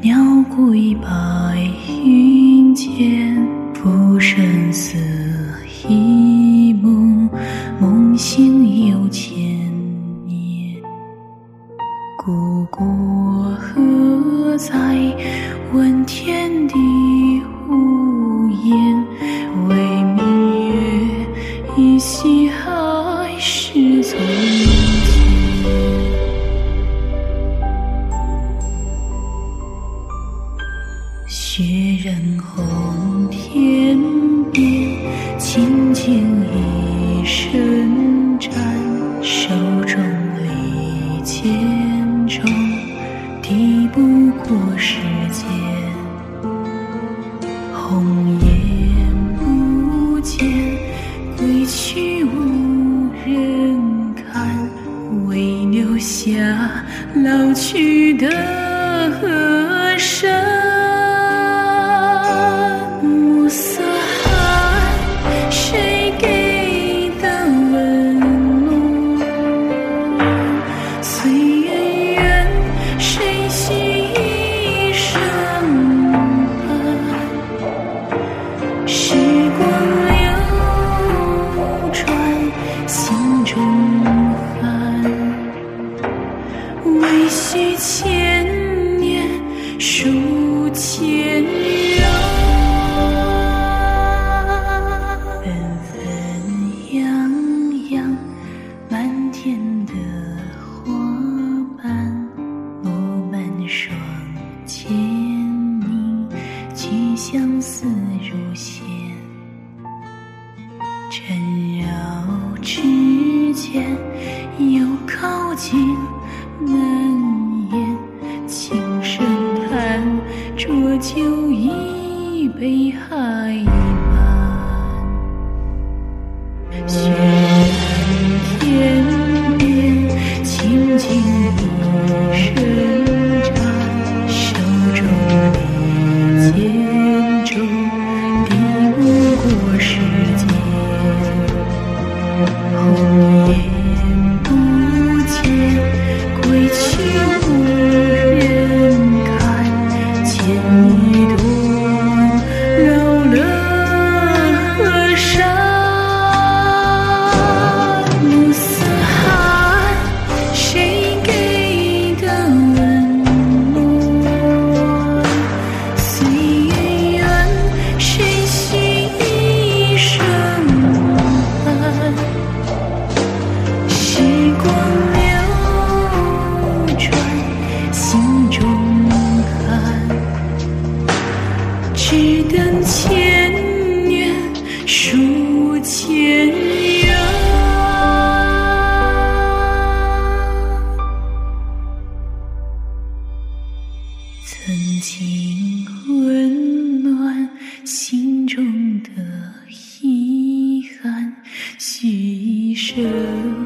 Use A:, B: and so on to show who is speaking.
A: 鸟归白云间。浮生似一梦，梦醒又千年。故国何在？问天地红天边，轻轻一声战，手中利剑中，敌不过时间。红颜不见，归去无人看，唯留下老去的河山。书千缘，纷纷扬扬，漫天的花瓣落满双肩，凝聚相思如线。缠绕指尖，又靠近浊酒一杯还只等千年数千缘。曾经温暖心中的遗憾，许一生。